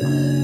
Bye.